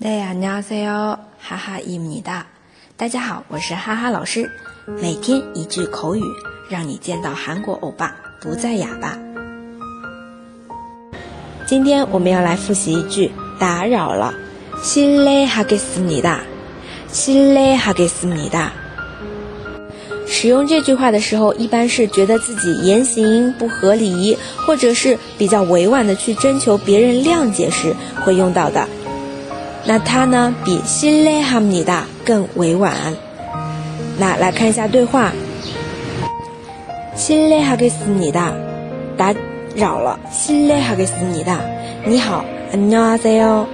大家好，哈哈伊米哒。大家好，我是哈哈老师。每天一句口语，让你见到韩国欧巴不再哑巴。今天我们要来复习一句打扰了，실례하겠습니 다， 실례하겠습니 다。 使用这句话的时候，一般是觉得自己言行不合理，或者是比较委婉的去征求别人谅解时会用到的。 那它呢，比실례합니다更委婉。那来看一下对话。실례하겠습니 다， 打扰了。실례하겠습니 다， 你好，안녕하세 요，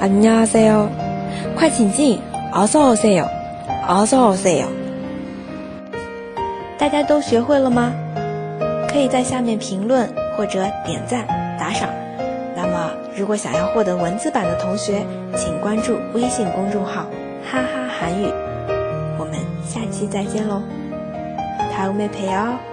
안녕하세 요， 快请进，어서오세 요， 어서오세 요。 大家都学会了吗？可以在下面评论或者点赞打赏。那么， 如果想要获得文字版的同学，请关注微信公众号“哈哈韩语”。我们下期再见喽，다음에봬요